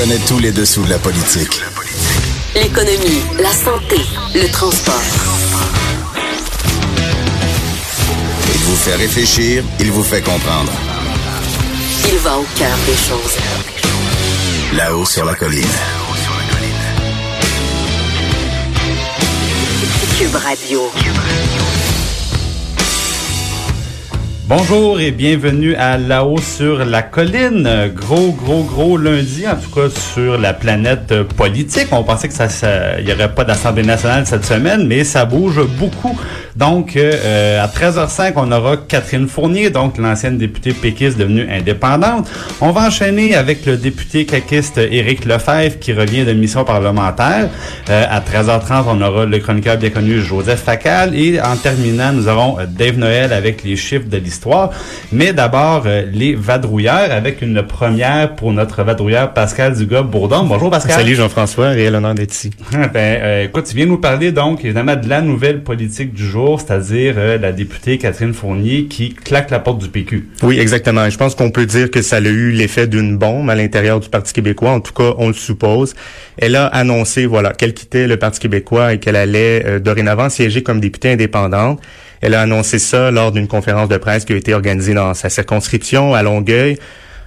Connaît tous les dessous de la politique. L'économie, la santé, le transport. Il vous fait réfléchir, il vous fait comprendre. Il va au cœur des choses. Là-haut sur la colline. Cube Radio. Bonjour et bienvenue à là-haut sur la colline. Gros, gros, gros lundi, en tout cas sur la planète politique. On pensait que ça, il y aurait pas d'Assemblée nationale cette semaine, mais ça bouge beaucoup. Donc, euh, à 13h05, on aura Catherine Fournier, donc l'ancienne députée péquiste devenue indépendante. On va enchaîner avec le député caquiste Éric Lefebvre qui revient de mission parlementaire. Euh, à 13h30, on aura le chroniqueur bien connu Joseph Facal. Et en terminant, nous aurons Dave Noël avec les chiffres de l'histoire. Mais d'abord, euh, les vadrouilleurs avec une première pour notre vadrouilleur Pascal Dugas-Bourdon. Bonjour Pascal. Salut Jean-François, réel honneur d'être ici. ben, écoute, tu viens nous parler donc évidemment de la nouvelle politique du jour c'est-à-dire euh, la députée Catherine Fournier qui claque la porte du PQ. Oui, exactement. Je pense qu'on peut dire que ça a eu l'effet d'une bombe à l'intérieur du Parti québécois. En tout cas, on le suppose. Elle a annoncé, voilà, qu'elle quittait le Parti québécois et qu'elle allait euh, dorénavant siéger comme députée indépendante. Elle a annoncé ça lors d'une conférence de presse qui a été organisée dans sa circonscription à Longueuil.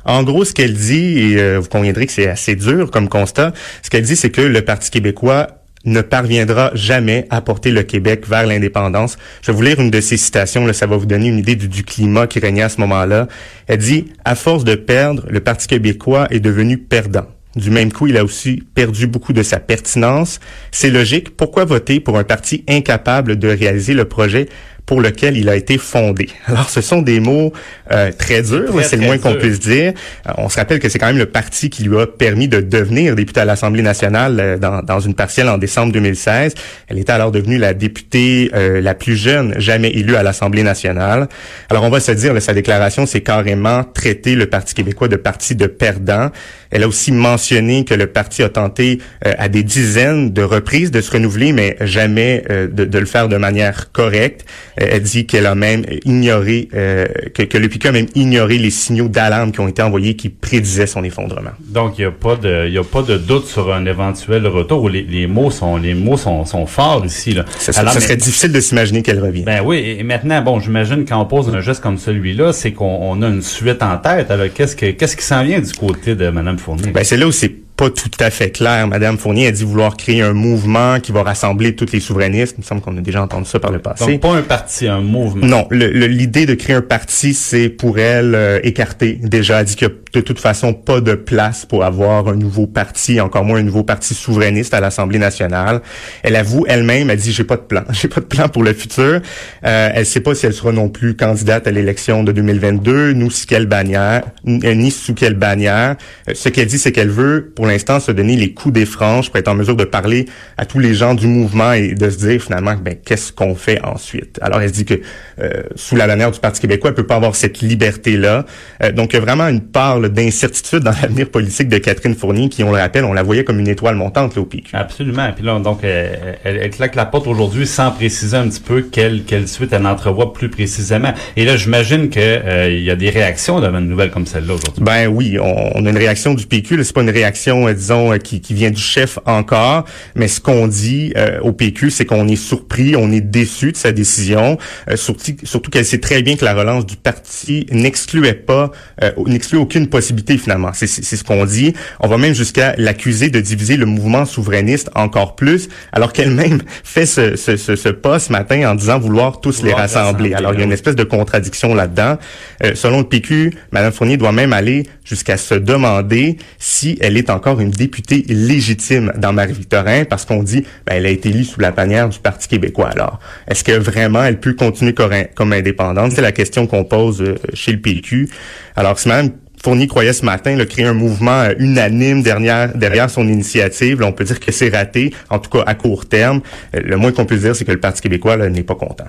En gros, ce qu'elle dit, et euh, vous conviendrez que c'est assez dur comme constat, ce qu'elle dit, c'est que le Parti québécois ne parviendra jamais à porter le Québec vers l'indépendance. Je vais vous lire une de ses citations, là, ça va vous donner une idée du, climat qui régnait à ce moment-là. Elle dit, à force de perdre, le Parti québécois est devenu perdant. Du même coup, il a aussi perdu beaucoup de sa pertinence. C'est logique. Pourquoi voter pour un parti incapable de réaliser le projet pour lequel il a été fondé. Alors, ce sont des mots euh, très durs, c'est le moins qu'on puisse dire. Euh, on se rappelle que c'est quand même le parti qui lui a permis de devenir député à l'Assemblée nationale euh, dans, dans, une partielle en décembre 2016. Elle était alors devenue la députée la plus jeune jamais élue à l'Assemblée nationale. Alors, on va se dire, sa déclaration, c'est carrément traiter le Parti québécois de parti de perdant. Elle a aussi mentionné que le parti a tenté à des dizaines de reprises de se renouveler, mais jamais de, de le faire de manière correcte. Elle dit qu'elle a même ignoré, euh, que, que a même ignoré les signaux d'alarme qui ont été envoyés qui prédisaient son effondrement. Donc, il n'y a pas de, y a pas de doute sur un éventuel retour. Les, les mots sont, les mots sont, sont forts ici, là. Ça, Alors, ça serait difficile de s'imaginer qu'elle revienne. Ben oui. Et maintenant, bon, j'imagine quand on pose un geste comme celui-là, c'est qu'on a une suite en tête. Alors, qu'est-ce que, qu'est-ce qui s'en vient du côté de Mme Fournier? Ben, c'est là où c'est pas tout à fait clair. Madame Fournier a dit vouloir créer un mouvement qui va rassembler tous les souverainistes. Il me semble qu'on a déjà entendu ça par le passé. Donc pas un parti, un mouvement. Non, l'idée de créer un parti, c'est pour elle euh, écarter. Déjà, elle dit a de toute façon pas de place pour avoir un nouveau parti, encore moins un nouveau parti souverainiste à l'Assemblée nationale. Elle avoue elle-même, elle dit j'ai pas de plan, j'ai pas de plan pour le futur. Euh, elle sait pas si elle sera non plus candidate à l'élection de 2022, nous sous quelle bannière, euh, ni sous quelle bannière. Euh, ce qu'elle dit, c'est qu'elle veut pour l'instant se donner les coups des franges pour être en mesure de parler à tous les gens du mouvement et de se dire finalement ben qu'est-ce qu'on fait ensuite? Alors elle dit que euh, sous la bannière du Parti québécois, elle peut pas avoir cette liberté là. Euh, donc il y a vraiment une part d'incertitude dans l'avenir politique de Catherine Fournier qui, on le rappelle, on la voyait comme une étoile montante là, au PQ. Absolument. Puis là, donc elle, elle, claque la porte aujourd'hui sans préciser un petit peu quelle quelle suite elle entrevoit plus précisément. Et là, j'imagine que euh, il y a des réactions devant une nouvelle comme celle-là aujourd'hui. Ben oui, on, on, a une réaction du PQ. C'est pas une réaction euh, disons, euh, qui, qui, vient du chef encore, mais ce qu'on dit euh, au PQ, c'est qu'on est surpris, on est déçu de sa décision, surtout, surtout qu'elle sait très bien que la relance du parti n'excluait pas, n'exclut aucune possibilité finalement. C'est ce qu'on dit. On va même jusqu'à l'accuser de diviser le mouvement souverainiste encore plus, alors qu'elle-même fait ce, ce, ce, ce, pas ce matin en disant vouloir tous les rassembler. Alors il y a une espèce de contradiction là-dedans. selon le PQ, Mme Fournier doit même aller jusqu'à se demander si elle est encore une députée légitime dans Marie-Victorin parce qu'on dit ben, elle a été élue sous la bannière du Parti québécois. Alors, est-ce que vraiment elle peut continuer comme indépendante? C'est la question qu'on pose euh, chez le PQ. Alors, si Mme Fournier croyait ce matin là, créer un mouvement euh, unanime derrière, son initiative. On peut dire que c'est raté, en tout cas à court terme. Euh, le moins qu'on peut dire, c'est que le Parti québécois n'est pas content.